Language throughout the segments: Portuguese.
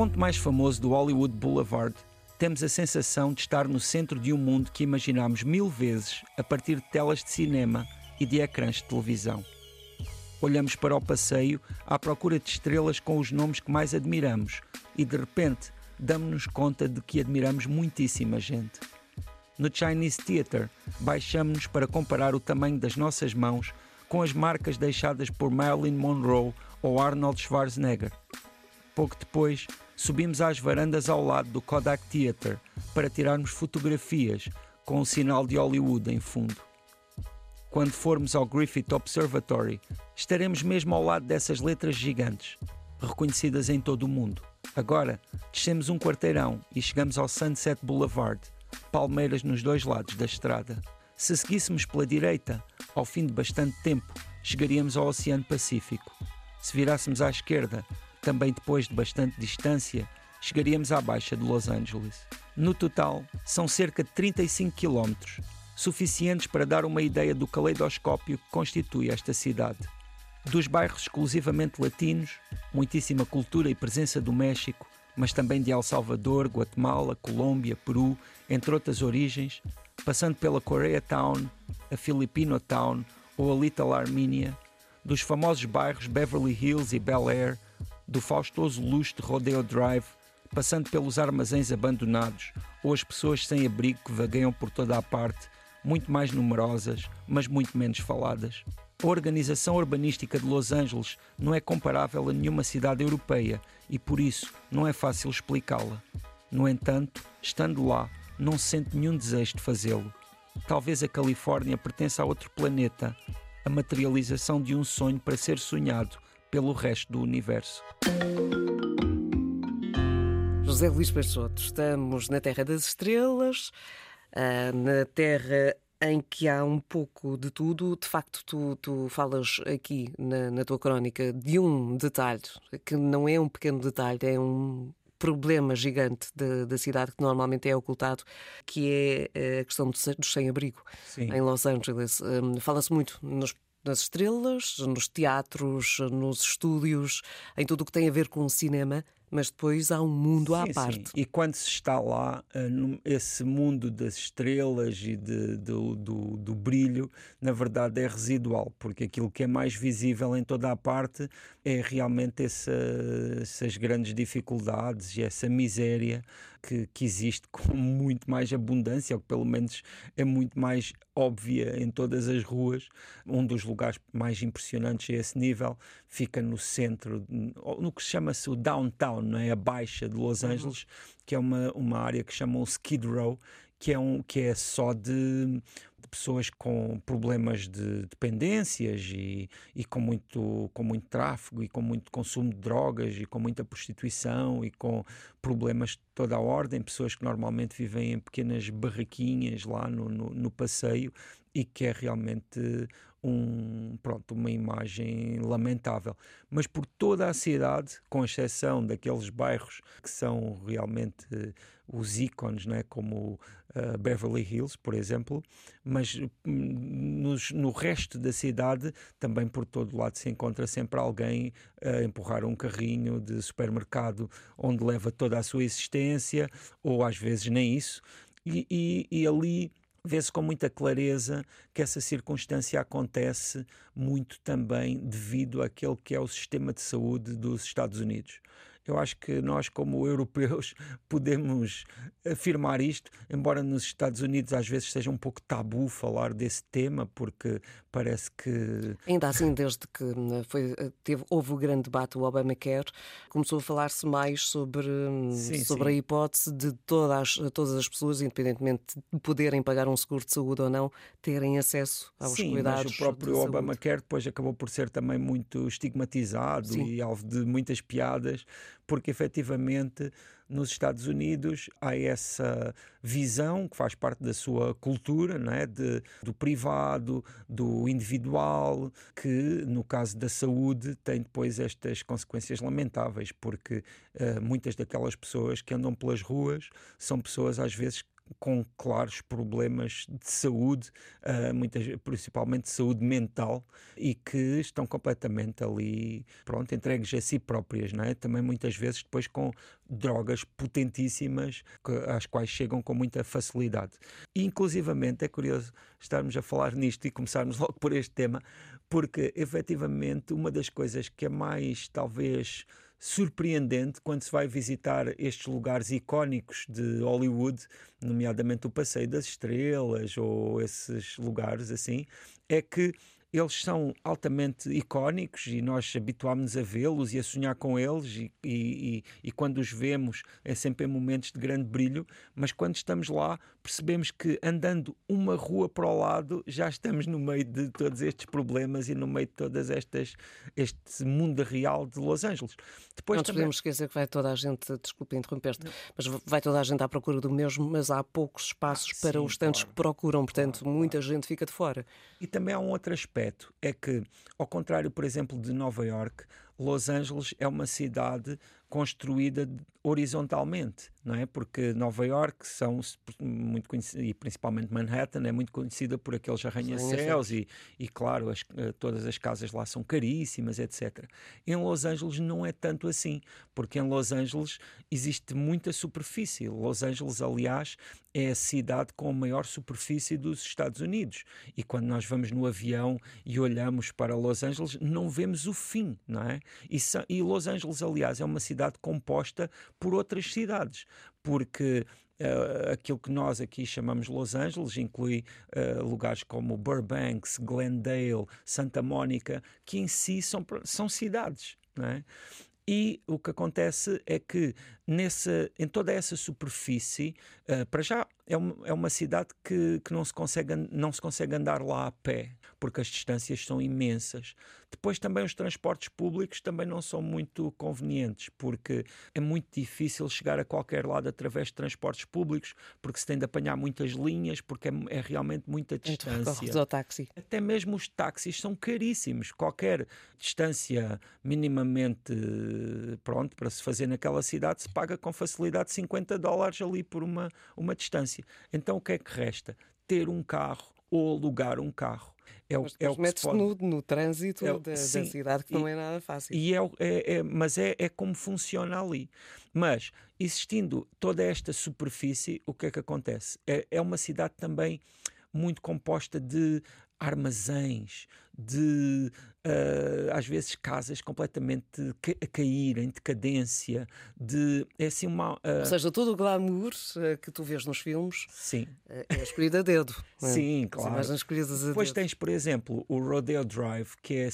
Ponto mais famoso do Hollywood Boulevard, temos a sensação de estar no centro de um mundo que imaginámos mil vezes a partir de telas de cinema e de ecrãs de televisão. Olhamos para o passeio à procura de estrelas com os nomes que mais admiramos e de repente damos-nos conta de que admiramos muitíssima gente. No Chinese Theatre, baixamos-nos para comparar o tamanho das nossas mãos com as marcas deixadas por Marilyn Monroe ou Arnold Schwarzenegger. Pouco depois, subimos às varandas ao lado do Kodak Theatre para tirarmos fotografias com o sinal de Hollywood em fundo. Quando formos ao Griffith Observatory, estaremos mesmo ao lado dessas letras gigantes, reconhecidas em todo o mundo. Agora, descemos um quarteirão e chegamos ao Sunset Boulevard, palmeiras nos dois lados da estrada. Se seguíssemos pela direita, ao fim de bastante tempo, chegaríamos ao Oceano Pacífico. Se virássemos à esquerda, também depois de bastante distância, chegaríamos à Baixa de Los Angeles. No total, são cerca de 35 quilómetros, suficientes para dar uma ideia do caleidoscópio que constitui esta cidade. Dos bairros exclusivamente latinos, muitíssima cultura e presença do México, mas também de El Salvador, Guatemala, Colômbia, Peru, entre outras origens, passando pela Koreatown, a Filipino Town ou a Little Armenia, dos famosos bairros Beverly Hills e Bel Air, do faustoso luxo de Rodeo Drive, passando pelos armazéns abandonados ou as pessoas sem abrigo que vagueiam por toda a parte, muito mais numerosas, mas muito menos faladas. A organização urbanística de Los Angeles não é comparável a nenhuma cidade europeia e por isso não é fácil explicá-la. No entanto, estando lá, não se sente nenhum desejo de fazê-lo. Talvez a Califórnia pertença a outro planeta, a materialização de um sonho para ser sonhado pelo resto do universo. José Luís Peixoto, estamos na Terra das Estrelas, ah, na Terra em que há um pouco de tudo. De facto, tu, tu falas aqui na, na tua crónica de um detalhe, que não é um pequeno detalhe, é um problema gigante da, da, cidade que normalmente é ocultado, que é eh, a questão dos sem-abrigo em Los Angeles. Um, Fala-se muito nos nas estrelas, nos teatros, nos estúdios, em tudo o que tem a ver com o cinema, mas depois há um mundo sim, à parte. Sim. E quando se está lá, eh, esse mundo das estrelas e de, do, do, do, brilho, na verdade é residual, porque aquilo que é mais visível em toda a parte é realmente essa, essas grandes dificuldades e essa miséria que, que existe com muito mais abundância, ou que pelo menos é muito mais óbvia em todas as ruas. Um dos lugares mais impressionantes a esse nível fica no centro, no que chama-se o downtown, não é? a Baixa de Los uhum. Angeles, que é uma, uma área que chamam Skid Row, que é, um, que é só de, de pessoas com problemas de dependências e, e com, muito, com muito tráfego e com muito consumo de drogas e com muita prostituição e com problemas de toda a ordem, pessoas que normalmente vivem em pequenas barraquinhas lá no, no, no passeio e que é realmente um, pronto, uma imagem lamentável. Mas por toda a cidade, com exceção daqueles bairros que são realmente os ícones, né, como uh, Beverly Hills, por exemplo, mas hum, nos, no resto da cidade, também por todo lado se encontra sempre alguém a empurrar um carrinho de supermercado onde leva toda a sua existência, ou às vezes nem isso, e, e, e ali vê-se com muita clareza que essa circunstância acontece muito também devido àquele que é o sistema de saúde dos Estados Unidos. Eu acho que nós, como europeus, podemos afirmar isto, embora nos Estados Unidos às vezes seja um pouco tabu falar desse tema, porque parece que. Ainda assim, desde que hum, foi, teve, houve o grande debate, o Obamacare, começou a falar-se mais sobre, hum, sim, sobre sim. a hipótese de todas, todas as pessoas, independentemente de poderem pagar um seguro de saúde ou não, terem acesso aos sim, cuidados. Mas o próprio Obamacare depois acabou por ser também muito estigmatizado e alvo de muitas piadas porque efetivamente nos Estados Unidos há essa visão que faz parte da sua cultura, não é? De, do privado, do individual, que no caso da saúde tem depois estas consequências lamentáveis, porque uh, muitas daquelas pessoas que andam pelas ruas são pessoas às vezes com claros problemas de saúde, uh, muitas, principalmente de saúde mental, e que estão completamente ali, pronto, entregues a si próprias, não é? Também muitas vezes depois com drogas potentíssimas que, às quais chegam com muita facilidade. E, inclusivamente, é curioso estarmos a falar nisto e começarmos logo por este tema, porque efetivamente uma das coisas que é mais talvez surpreendente quando se vai visitar estes lugares icónicos de Hollywood, nomeadamente o Passeio das Estrelas ou esses lugares assim, é que eles são altamente icónicos e nós habituámos-nos a vê-los e a sonhar com eles e, e, e, quando os vemos é sempre em momentos de grande brilho, mas quando estamos lá percebemos que andando uma rua para o lado já estamos no meio de todos estes problemas e no meio de todas estas este mundo real de Los Angeles. Depois Não também... podemos esquecer que vai toda a gente, desculpe interromper-te, mas vai toda a gente à procura do mesmo, mas há poucos espaços ah, para sim, os tantos claro. que procuram, portanto claro, muita claro. gente fica de fora. E também há um outro aspecto aspecto é que, ao contrário, por exemplo, de Nova York, Los Angeles é uma cidade construída horizontalmente, não é? Porque Nova York são muito conhecidas, e principalmente Manhattan é muito conhecida por aqueles arranha-céus e, e, claro, as, eh, todas as casas lá são caríssimas, etc. Em Los Angeles não é tanto assim, porque em Los Angeles existe muita superfície. Los Angeles, aliás, é a cidade com a maior superfície dos Estados Unidos. E quando nós vamos no avião e olhamos para Los Angeles, não vemos o fim, não é? E, e Los Angeles, aliás, é uma cidade composta por outras cidades, porque Uh, aquilo que nós aqui chamamos Los Angeles inclui uh, lugares como Burbank, Glendale, Santa Mônica, que em si são, são cidades. Não é? E o que acontece é que nessa, em toda essa superfície, uh, para já é uma, é uma cidade que, que não, se consegue, não se consegue andar lá a pé, porque as distâncias são imensas. Depois também os transportes públicos também não são muito convenientes, porque é muito difícil chegar a qualquer lado através de transportes públicos, porque se tem de apanhar muitas linhas, porque é, é realmente muita distância. Então, táxi. Até mesmo os táxis são caríssimos. Qualquer distância minimamente pronto para se fazer naquela cidade se paga com facilidade 50 dólares ali por uma, uma distância. Então o que é que resta? Ter um carro ou alugar um carro. É o, mas é o que metes pode... no, no trânsito é, da, sim, da, cidade, que e, não é nada fácil. E é, é, é, mas é, é como funciona ali. Mas, existindo toda esta superfície, o que é que acontece? É, é uma cidade também muito composta de armazéns, de uh, às vezes casas completamente a cair, em decadência, de é assim uma. Uh... Ou seja, todo o glamour uh, que tu vês nos filmes Sim. é escolhido a dedo. É? Sim, claro. a Depois dedo. tens, por exemplo, o Rodeo Drive, que é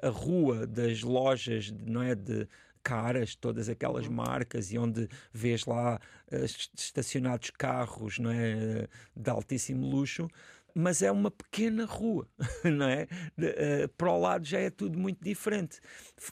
a, a rua das lojas, não é? De, caras, todas aquelas uhum. marcas, e onde vês lá uh, estacionados carros não é, de altíssimo luxo, mas é uma pequena rua, não é? Uh, para o lado já é tudo muito diferente.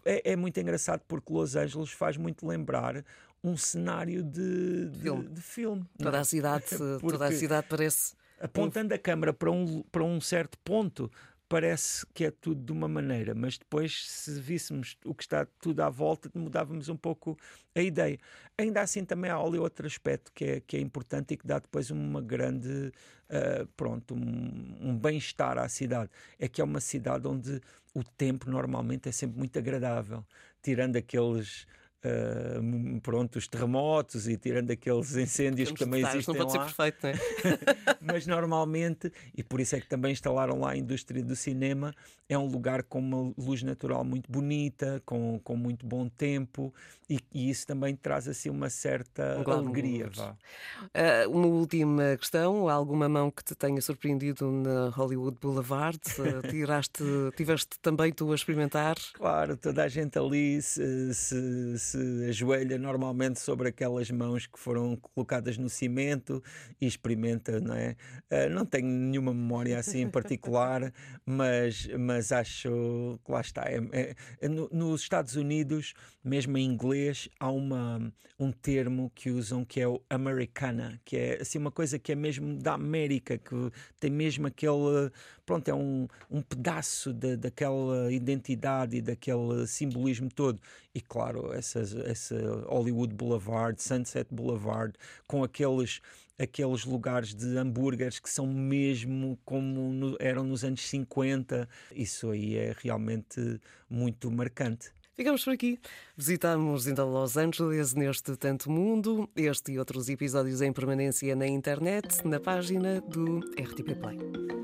É, é, muito engraçado porque Los Angeles faz muito lembrar um cenário de, de filme. De filme toda, a cidade, toda a cidade parece. Apontando a câmara para um, para um certo ponto, parece que é tudo de uma maneira, mas depois, se víssemos o que está tudo à volta, mudávamos um pouco a ideia. Ainda assim, também há ali outro aspecto que é, que é importante e que dá depois uma grande, uh, pronto, um, um bem-estar à cidade. É que é uma cidade onde o tempo normalmente é sempre muito agradável, tirando aqueles Uh, pronto, os terremotos e tirando aqueles incêndios que também existem não pode lá. ser perfeito, não é? Mas normalmente, e por isso é que também instalaram lá a indústria do cinema, é um lugar com uma luz natural muito bonita, com, com muito bom tempo e, e isso também traz assim uma certa um alegria. Vá. Uh, uma última questão, alguma mão que te tenha surpreendido na Hollywood Boulevard? Uh, tiraste, tiveste também tu a experimentar? Claro, toda a gente ali se, se se ajoelha normalmente sobre aquelas mãos que foram colocadas no cimento e experimenta, não é? Uh, não tenho nenhuma memória assim em particular, mas, mas acho que lá está. É, é, é, no, nos Estados Unidos, mesmo em inglês, há uma, um termo que usam que é o americana, que é assim uma coisa que é mesmo da América, que tem mesmo aquele, pronto, é um, um pedaço de, daquela identidade e daquele simbolismo todo. E claro, essa essa, essa Hollywood Boulevard, Sunset Boulevard, com aqueles aqueles lugares de hambúrgueres que são mesmo como no, eram nos anos 50. Isso aí é realmente muito marcante. Ficamos por aqui. Visitamos então Los Angeles neste Tanto Mundo. Este e outros episódios em permanência na internet, na página do RTP Play.